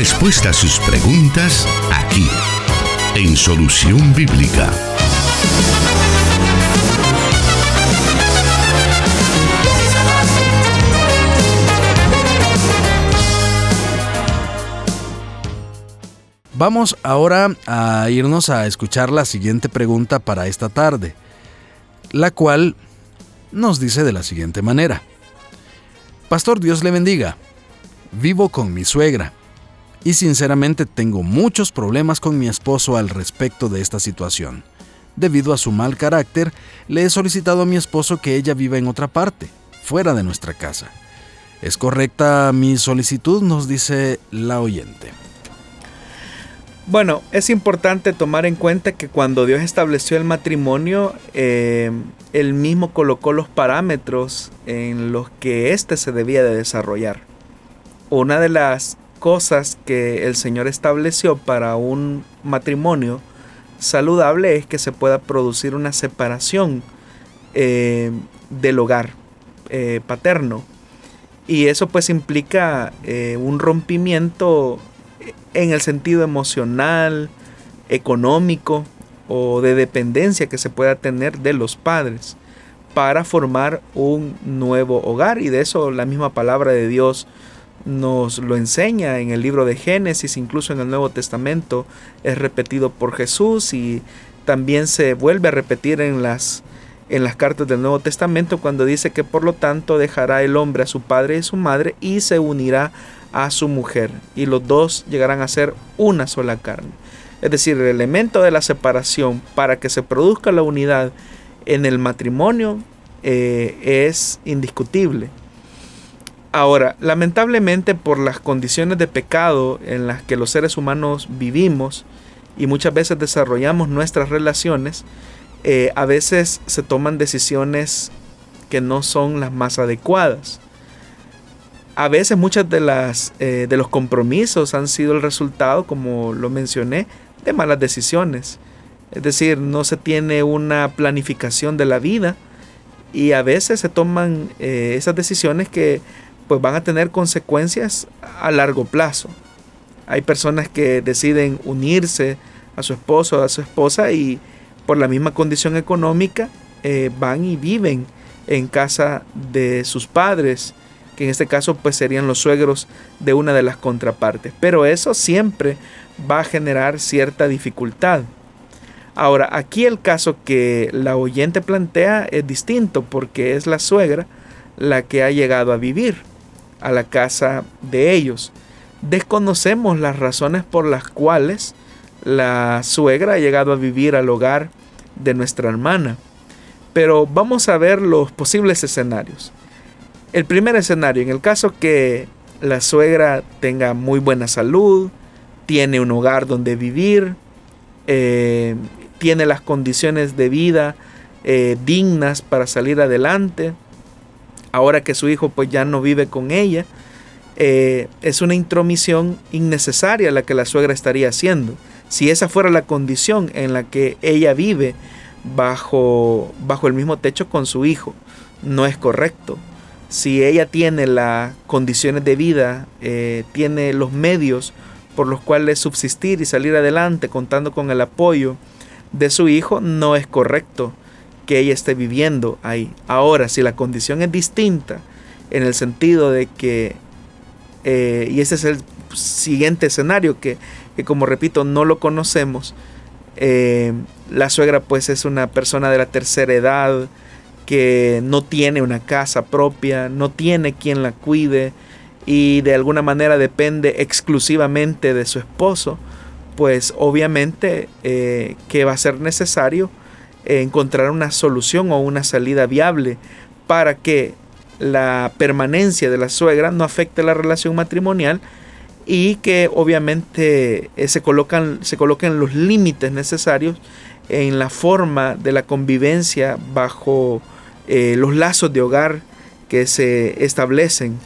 Respuesta a sus preguntas aquí, en Solución Bíblica. Vamos ahora a irnos a escuchar la siguiente pregunta para esta tarde, la cual nos dice de la siguiente manera. Pastor, Dios le bendiga. Vivo con mi suegra y sinceramente tengo muchos problemas con mi esposo al respecto de esta situación. Debido a su mal carácter, le he solicitado a mi esposo que ella viva en otra parte, fuera de nuestra casa. ¿Es correcta mi solicitud? nos dice la oyente. Bueno, es importante tomar en cuenta que cuando Dios estableció el matrimonio, eh, Él mismo colocó los parámetros en los que éste se debía de desarrollar. Una de las cosas que el Señor estableció para un matrimonio saludable es que se pueda producir una separación eh, del hogar eh, paterno. Y eso pues implica un rompimiento en el sentido emocional, económico o de dependencia que se pueda tener de los padres para formar un nuevo hogar. Y de eso la misma palabra de Dios nos lo enseña en el libro de Génesis, incluso en el Nuevo Testamento es repetido por Jesús y también se vuelve a repetir en las en las cartas del Nuevo Testamento cuando dice que por lo tanto dejará el hombre a su padre y su madre y se unirá a su mujer y los dos llegarán a ser una sola carne. Es decir, el elemento de la separación para que se produzca la unidad en el matrimonio eh, es indiscutible. Ahora, lamentablemente por las condiciones de pecado en las que los seres humanos vivimos y muchas veces desarrollamos nuestras relaciones, eh, a veces se toman decisiones que no son las más adecuadas a veces muchas de las eh, de los compromisos han sido el resultado, como lo mencioné, de malas decisiones. Es decir, no se tiene una planificación de la vida y a veces se toman eh, esas decisiones que pues van a tener consecuencias a largo plazo. Hay personas que deciden unirse a su esposo o a su esposa y por la misma condición económica eh, van y viven en casa de sus padres que en este caso pues serían los suegros de una de las contrapartes. Pero eso siempre va a generar cierta dificultad. Ahora, aquí el caso que la oyente plantea es distinto porque es la suegra la que ha llegado a vivir a la casa de ellos. Desconocemos las razones por las cuales la suegra ha llegado a vivir al hogar de nuestra hermana. Pero vamos a ver los posibles escenarios. El primer escenario, en el caso que la suegra tenga muy buena salud, tiene un hogar donde vivir, eh, tiene las condiciones de vida eh, dignas para salir adelante, ahora que su hijo pues ya no vive con ella, eh, es una intromisión innecesaria la que la suegra estaría haciendo. Si esa fuera la condición en la que ella vive bajo, bajo el mismo techo con su hijo, no es correcto si ella tiene las condiciones de vida, eh, tiene los medios por los cuales subsistir y salir adelante contando con el apoyo de su hijo, no es correcto que ella esté viviendo ahí. Ahora, si la condición es distinta, en el sentido de que, eh, y ese es el siguiente escenario que, como repito, no lo conocemos, eh, la suegra pues es una persona de la tercera edad, que no tiene una casa propia, no tiene quien la cuide y de alguna manera depende exclusivamente de su esposo, pues obviamente eh, que va a ser necesario encontrar una solución o una salida viable para que la permanencia de la suegra no afecte la relación matrimonial y que obviamente eh, se, colocan, se coloquen los límites necesarios en la forma de la convivencia bajo eh, los lazos de hogar que se establecen.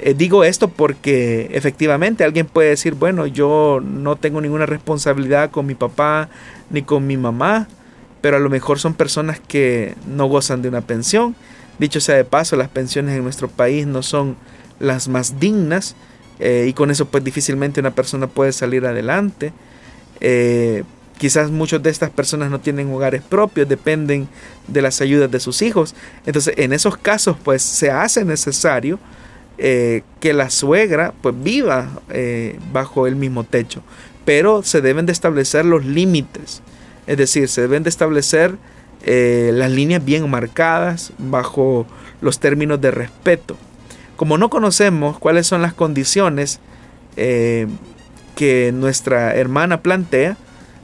Eh, digo esto porque efectivamente alguien puede decir, bueno, yo no tengo ninguna responsabilidad con mi papá ni con mi mamá, pero a lo mejor son personas que no gozan de una pensión. Dicho sea de paso, las pensiones en nuestro país no son las más dignas eh, y con eso pues difícilmente una persona puede salir adelante. Quizás muchas de estas personas no tienen hogares propios, dependen de las ayudas de sus hijos. Entonces, en esos casos, pues se hace necesario eh, que la suegra pues viva eh, bajo el mismo techo. Pero se deben de establecer los límites. Es decir, se deben de establecer eh, las líneas bien marcadas bajo los términos de respeto. Como no conocemos cuáles son las condiciones que nuestra hermana plantea,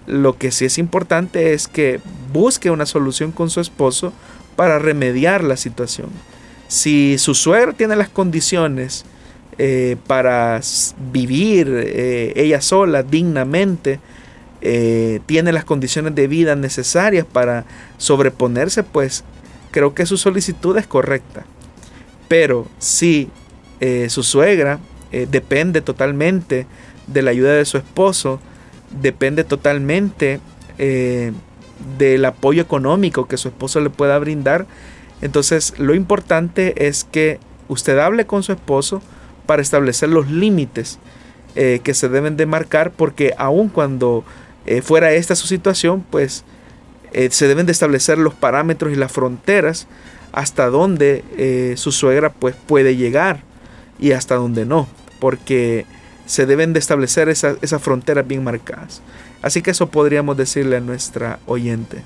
lo que sí es importante es que busque una solución con su esposo para remediar la situación. Si su suegra tiene las condiciones eh, para vivir eh, ella sola dignamente, eh, tiene las condiciones de vida necesarias para sobreponerse, pues creo que su solicitud es correcta. Pero si su suegra depende totalmente de la ayuda de su esposo, depende totalmente del apoyo económico que su esposo le pueda brindar, entonces lo importante es que usted hable con su esposo, para establecer los límites eh, que se deben de marcar porque aun cuando eh, fuera esta su situación, pues eh, se deben de establecer los parámetros y las fronteras hasta donde su suegra pues puede llegar y hasta donde no, porque se deben de establecer esas fronteras bien marcadas. Así que eso podríamos decirle a nuestra oyente.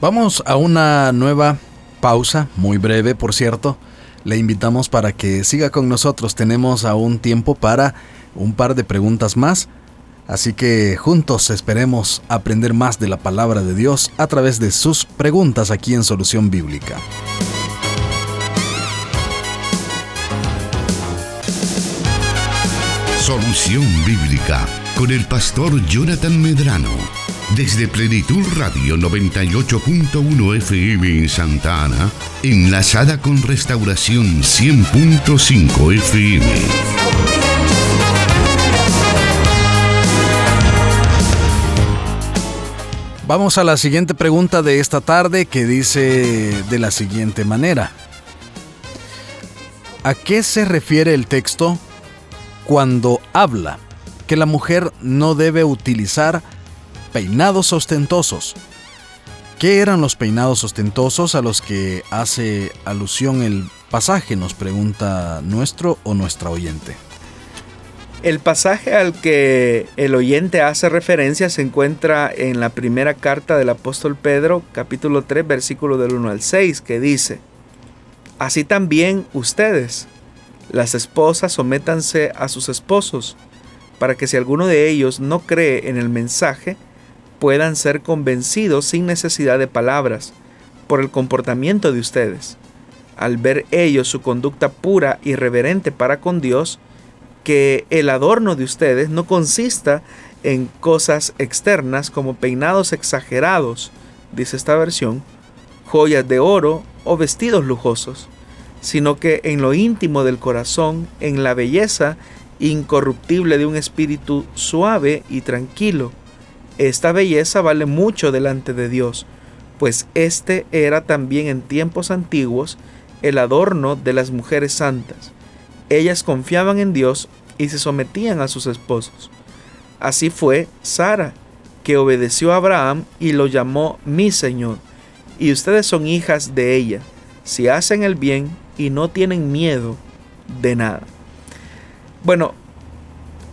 Vamos a una nueva pausa, muy breve por cierto le invitamos para que siga con nosotros. Tenemos aún tiempo para un par de preguntas más. Así que juntos esperemos aprender más de la palabra de Dios a través de sus preguntas aquí en Solución Bíblica. Solución Bíblica con el pastor Jonathan Medrano desde Plenitud Radio 98.1 FM en Santa Ana, enlazada con Restauración 100.5 FM. Vamos a la siguiente pregunta de esta tarde que dice de la siguiente manera. ¿A qué se refiere el texto cuando habla que la mujer no debe utilizar peinados ostentosos. ¿Qué eran los peinados ostentosos a los que hace alusión el pasaje? Nos pregunta nuestro o nuestra oyente. El pasaje al que el oyente hace referencia se encuentra en la primera carta del apóstol Pedro, capítulo 3, versículo del 1 al 6, que dice, Así también ustedes, las esposas, sométanse a sus esposos, para que si alguno de ellos no cree en el mensaje, puedan ser convencidos sin necesidad de palabras por el comportamiento de ustedes. Al ver ellos su conducta pura y reverente para con Dios, que el adorno de ustedes no consista en cosas externas como peinados exagerados, dice esta versión, joyas de oro o vestidos lujosos, sino que en lo íntimo del corazón, en la belleza incorruptible de un espíritu suave y tranquilo, esta belleza vale mucho delante de Dios, pues este era también en tiempos antiguos el adorno de las mujeres santas. Ellas confiaban en Dios y se sometían a sus esposos. Así fue Sara, que obedeció a Abraham y lo llamó mi Señor. Y ustedes son hijas de ella, si hacen el bien y no tienen miedo de nada. Bueno,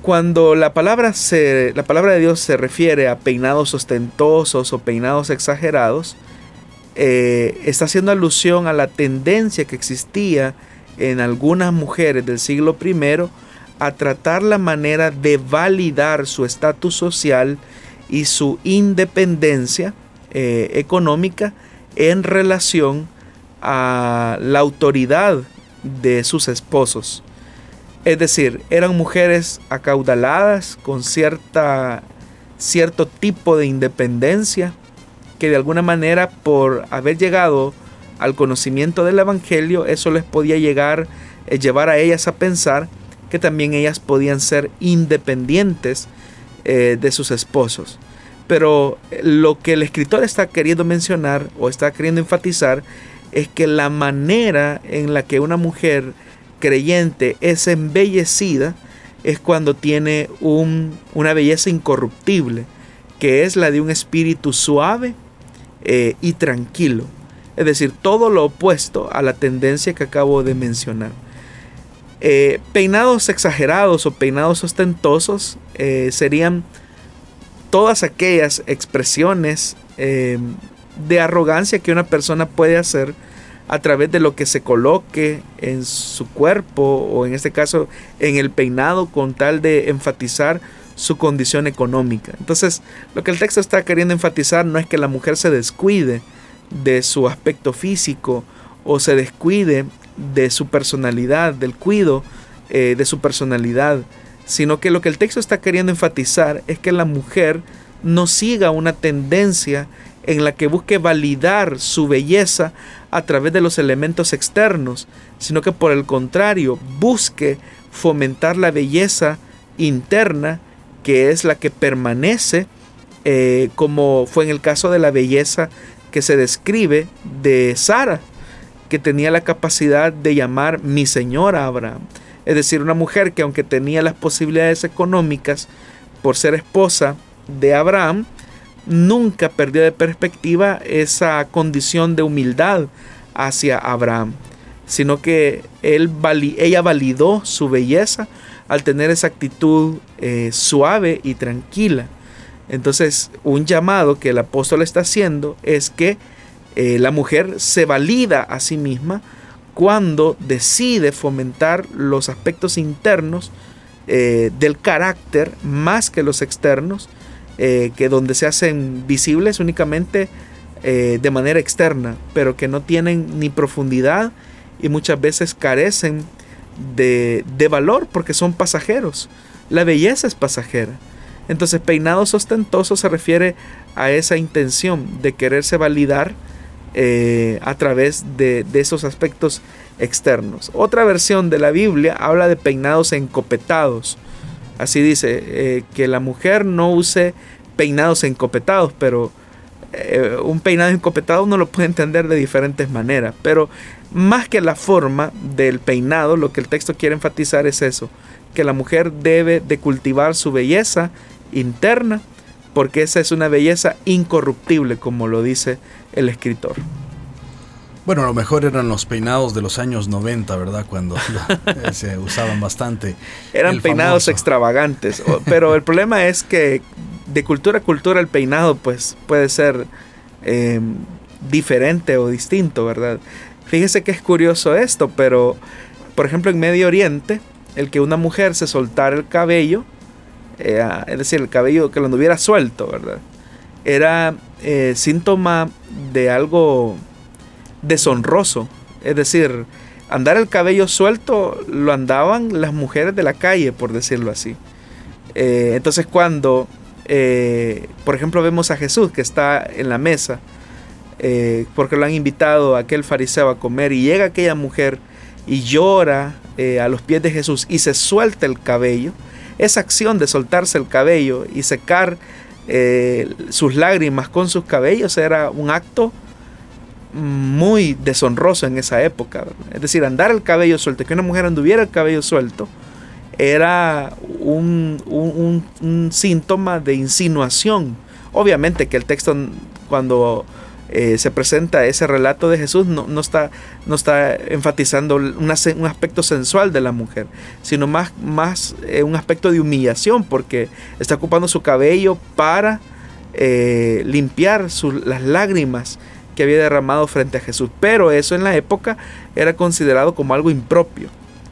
cuando la palabra, se, la palabra de Dios se refiere a peinados ostentosos o peinados exagerados, eh, está haciendo alusión a la tendencia que existía en algunas mujeres del siglo I a tratar la manera de validar su estatus social y su independencia eh, económica en relación a la autoridad de sus esposos. Es decir, eran mujeres acaudaladas con cierta, cierto tipo de independencia que de alguna manera por haber llegado al conocimiento del Evangelio, eso les podía llegar, eh, llevar a ellas a pensar que también ellas podían ser independientes eh, de sus esposos. Pero eh, lo que el escritor está queriendo mencionar o está queriendo enfatizar es que la manera en la que una mujer creyente es embellecida es cuando tiene una belleza incorruptible, que es la de un espíritu suave y tranquilo. Es decir, todo lo opuesto a la tendencia que acabo de mencionar. Eh, peinados exagerados o peinados ostentosos eh, serían todas aquellas expresiones de arrogancia que una persona puede hacer a través de lo que se coloque en su cuerpo o en este caso en el peinado con tal de enfatizar su condición económica. Entonces, lo que el texto está queriendo enfatizar no es que la mujer se descuide de su aspecto físico o se descuide de su personalidad, del cuido eh, de su personalidad, sino que lo que el texto está queriendo enfatizar es que la mujer no siga una tendencia en la que busque validar su belleza a través de los elementos externos, sino que por el contrario busque fomentar la belleza interna, que es la que permanece, eh, como fue en el caso de la belleza que se describe de Sara, que tenía la capacidad de llamar mi señora Abraham. Es decir, una mujer que aunque tenía las posibilidades económicas por ser esposa de Abraham, nunca perdió de perspectiva esa condición de humildad hacia Abraham, sino que él, ella validó su belleza al tener esa actitud eh, suave y tranquila. Entonces, un llamado que el apóstol está haciendo es que eh, la mujer se valida a sí misma cuando decide fomentar los aspectos internos eh, del carácter más que los externos eh, que donde se hacen visibles únicamente de manera externa, pero que no tienen ni profundidad y muchas veces carecen de, de valor porque son pasajeros. La belleza es pasajera. Entonces peinado ostentoso se refiere a esa intención de quererse validar eh, a través de, de, esos aspectos externos. Otra versión de la Biblia habla de peinados encopetados. Así dice, eh, que la mujer no use peinados encopetados, pero eh, un peinado encopetado uno lo puede entender de diferentes maneras. Pero más que la forma del peinado, lo que el texto quiere enfatizar es eso, que la mujer debe de cultivar su belleza interna, porque esa es una belleza incorruptible, como lo dice el escritor. Bueno, a lo mejor eran los peinados de los años 90, ¿verdad? Cuando eh, se usaban bastante. Eran peinados extravagantes, pero el problema es que de cultura a cultura el peinado pues puede ser em, diferente o distinto, ¿verdad? Fíjese que es curioso esto, pero por ejemplo en Medio Oriente, el que una mujer se soltara el cabello, eh, es decir, el cabello que lo anduviera suelto, ¿verdad? Era eh, síntoma de algo deshonroso. Es decir, andar el cabello suelto lo andaban las mujeres de la calle, por decirlo así. Eh, entonces cuando, por ejemplo, vemos a Jesús que está en la mesa, porque lo han invitado a aquel fariseo a comer, y llega aquella mujer y llora a los pies de Jesús y se suelta el cabello, esa acción de soltarse el cabello y secar sus lágrimas con sus cabellos era un acto muy deshonroso en esa época. Es decir, andar el cabello suelto, que una mujer anduviera el cabello suelto, era un, síntoma de insinuación. Obviamente que el texto cuando eh, se presenta ese relato de Jesús no, no, está, no está, enfatizando un aspecto sensual de la mujer, sino más, más eh, un aspecto de humillación, porque está ocupando su cabello para eh, limpiar las lágrimas que había derramado frente a Jesús. Pero eso en la época era considerado como algo impropio.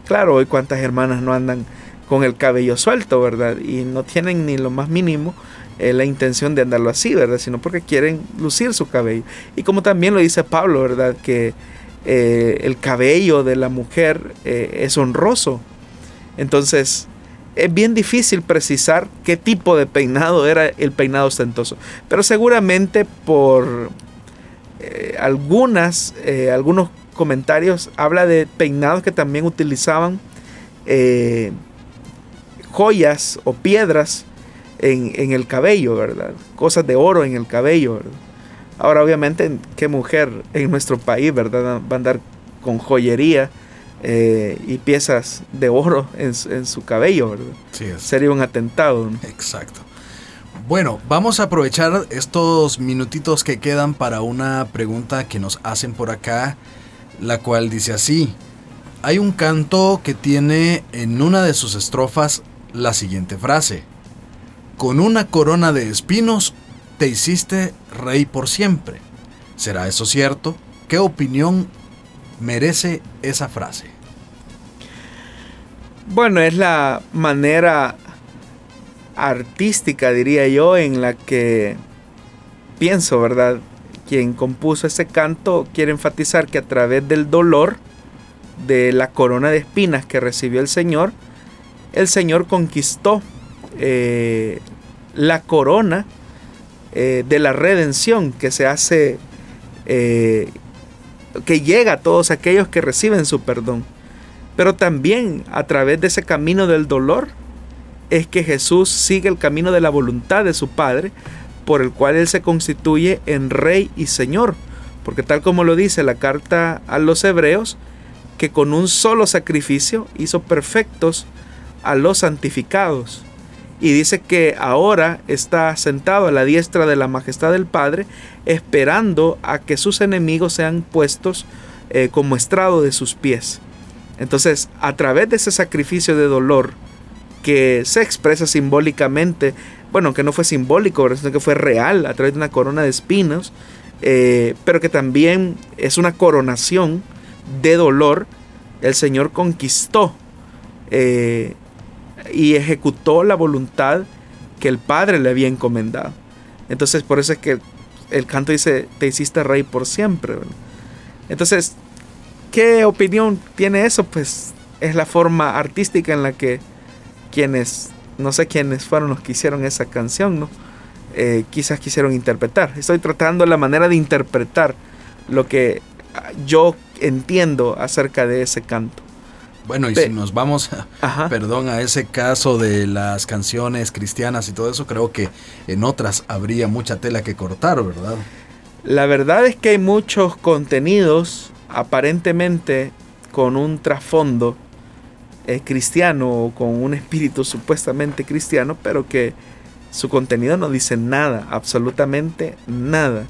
Claro, hoy cuántas hermanas no andan con el cabello suelto, ¿verdad? Y no tienen ni lo más mínimo eh, la intención de andarlo así, ¿verdad? Sino porque quieren lucir su cabello. Y como también lo dice Pablo, ¿verdad? Que eh, el cabello de la mujer eh, es honroso. Entonces, es bien difícil precisar qué tipo de peinado era el peinado ostentoso. Pero seguramente por, algunas, algunos comentarios habla de peinados que también utilizaban joyas o piedras en, el cabello, ¿verdad? Cosas de oro en el cabello, Ahora, obviamente, ¿qué mujer en nuestro país, ¿verdad? Va a andar con joyería y piezas de oro en, su cabello, ¿verdad? Sería un atentado. Exacto. Bueno, vamos a aprovechar estos minutitos que quedan para una pregunta que nos hacen por acá, la cual dice así. Hay un canto que tiene en una de sus estrofas la siguiente frase. Con una corona de espinos te hiciste rey por siempre. ¿Será eso cierto? ¿Qué opinión merece esa frase? Bueno, es la manera artística, diría yo, en la que pienso, ¿verdad? Quien compuso ese canto quiere enfatizar que a través del dolor de la corona de espinas que recibió el Señor, el Señor conquistó eh, la corona eh, de la redención que se hace, eh, que llega a todos aquellos que reciben su perdón. Pero también a través de ese camino del dolor es que Jesús sigue el camino de la voluntad de su Padre, por el cual Él se constituye en Rey y Señor. Porque tal como lo dice la carta a los hebreos, que con un solo sacrificio hizo perfectos a los santificados. Y dice que ahora está sentado a la diestra de la majestad del Padre, esperando a que sus enemigos sean puestos eh, como estrado de sus pies. Entonces, a través de ese sacrificio de dolor que se expresa simbólicamente, bueno, que no fue simbólico, sino que fue real, a través de una corona de espinos, eh, pero que también es una coronación de dolor, el Señor conquistó eh, y ejecutó la voluntad que el Padre le había encomendado. Entonces, por eso es que el canto dice, te hiciste rey por siempre. Entonces, ¿qué opinión tiene eso? Pues es la forma artística en la que quienes, no sé quiénes fueron los que hicieron esa canción, ¿no? Eh, quizás quisieron interpretar. Estoy tratando la manera de interpretar lo que yo entiendo acerca de ese canto. Bueno, y si nos vamos, perdón, a ese caso de las canciones cristianas y todo eso, creo que en otras habría mucha tela que cortar, ¿verdad? La verdad es que hay muchos contenidos aparentemente con un trasfondo eh, cristiano o con un espíritu supuestamente cristiano, pero que su contenido no dice nada, absolutamente nada.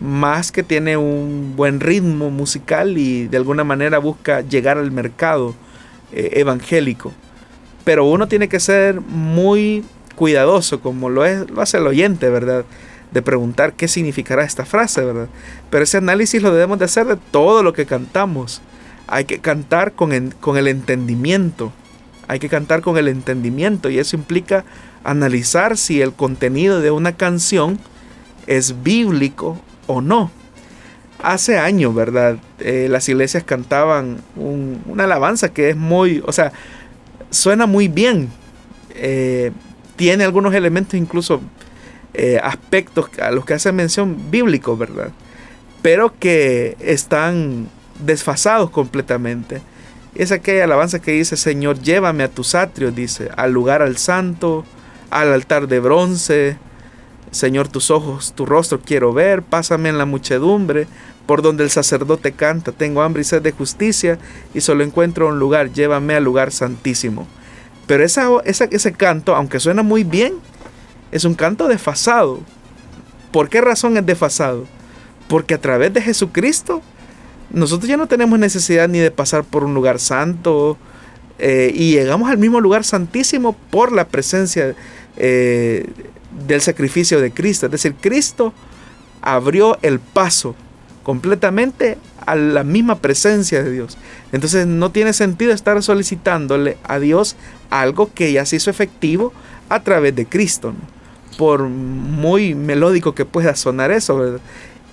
Más que tiene un buen ritmo musical y de alguna manera busca llegar al mercado eh, evangélico. Pero uno tiene que ser muy cuidadoso, como lo, es, hace el oyente, ¿verdad? De preguntar qué significará esta frase, ¿verdad? Pero ese análisis lo debemos de hacer de todo lo que cantamos. Hay que cantar con, con el entendimiento. Hay que cantar con el entendimiento y eso implica analizar si el contenido de una canción es bíblico o no. Hace años, ¿verdad? Eh, las iglesias cantaban una alabanza que es muy, o sea, suena muy bien. Eh, tiene algunos elementos, incluso eh, aspectos a los que hace mención bíblicos, ¿verdad? Pero que están desfasados completamente. Es aquella alabanza que dice, Señor, llévame a tus atrios, dice, al lugar al santo, al altar de bronce, Señor, tus ojos, tu rostro quiero ver, pásame en la muchedumbre, por donde el sacerdote canta, tengo hambre y sed de justicia y solo encuentro un lugar, llévame al lugar santísimo. Pero esa, ese canto, aunque suena muy bien, es un canto desfasado. ¿Por qué razón es desfasado? Porque a través de Jesucristo, nosotros ya no tenemos necesidad ni de pasar por un lugar santo, eh, y llegamos al mismo lugar santísimo por la presencia eh, del sacrificio de Cristo. Es decir, Cristo abrió el paso completamente a la misma presencia de Dios. Entonces no tiene sentido estar solicitándole a Dios algo que ya se hizo efectivo a través de Cristo. Por muy melódico que pueda sonar eso,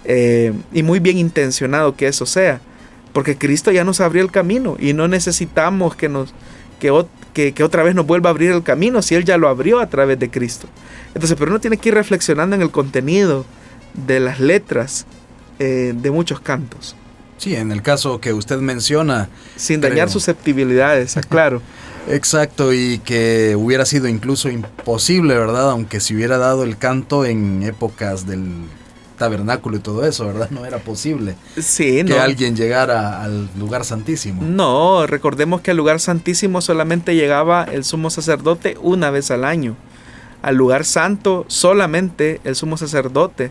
eh, y muy bien intencionado que eso sea. Porque Cristo ya nos abrió el camino y no necesitamos que nos que, que, otra vez nos vuelva a abrir el camino si Él ya lo abrió a través de Cristo. Entonces, pero uno tiene que ir reflexionando en el contenido de las letras eh, de muchos cantos. Sí, en el caso que usted menciona. Sin dañar susceptibilidades, claro. Exacto, y que hubiera sido incluso imposible, ¿verdad? Aunque se hubiera dado el canto en épocas del tabernáculo y todo eso, ¿verdad? No era posible sí, que alguien llegara al lugar santísimo. No, recordemos que al lugar santísimo solamente llegaba el sumo sacerdote una vez al año. Al lugar santo solamente el sumo sacerdote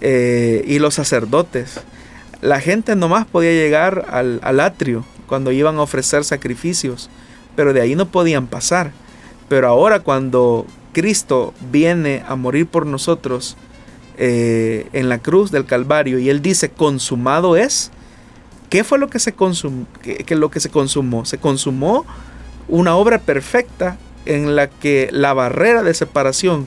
eh, y los sacerdotes. La gente nomás podía llegar al, al atrio cuando iban a ofrecer sacrificios, pero de ahí no podían pasar. Pero ahora cuando Cristo viene a morir por nosotros, eh, en la cruz del Calvario y él dice, consumado es, ¿qué fue lo que se, consumó, que, lo que se consumó? Se consumó una obra perfecta en la que la barrera de separación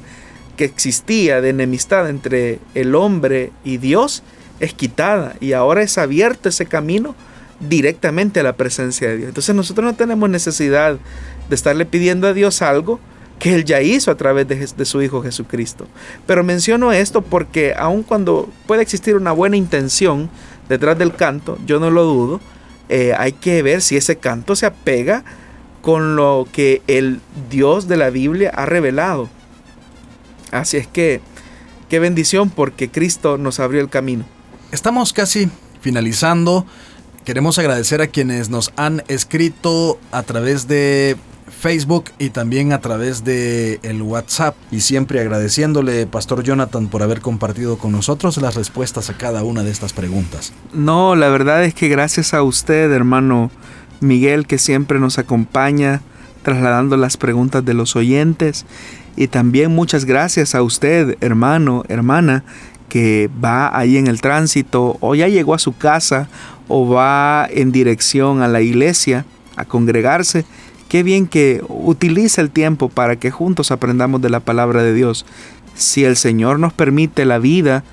que existía de enemistad entre el hombre y Dios es quitada y ahora es abierto ese camino directamente a la presencia de Dios. Entonces nosotros no tenemos necesidad de estarle pidiendo a Dios algo que Él ya hizo a través de, su Hijo Jesucristo. Pero menciono esto porque aun cuando puede existir una buena intención detrás del canto, yo no lo dudo, eh, hay que ver si ese canto se apega con lo que el Dios de la Biblia ha revelado. Así es que, qué bendición porque Cristo nos abrió el camino. Estamos casi finalizando. Queremos agradecer a quienes nos han escrito a través de Facebook y también a través de el WhatsApp. Y siempre agradeciéndole Pastor Jonathan por haber compartido con nosotros las respuestas a cada una de estas preguntas. No, la verdad es que gracias a usted, hermano Miguel, que siempre nos acompaña trasladando las preguntas de los oyentes. Y también muchas gracias a usted, hermano, hermana, que va ahí en el tránsito o ya llegó a su casa o va en dirección a la iglesia a congregarse Qué bien que utiliza el tiempo para que juntos aprendamos de la palabra de Dios. Si el Señor nos permite la vida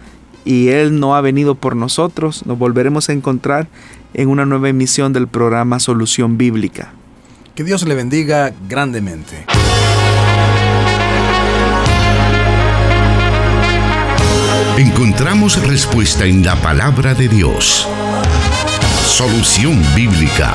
y Él no ha venido por nosotros, nos volveremos a encontrar en una nueva emisión del programa Solución Bíblica. Que Dios le bendiga grandemente. Encontramos respuesta en la palabra de Dios. Solución Bíblica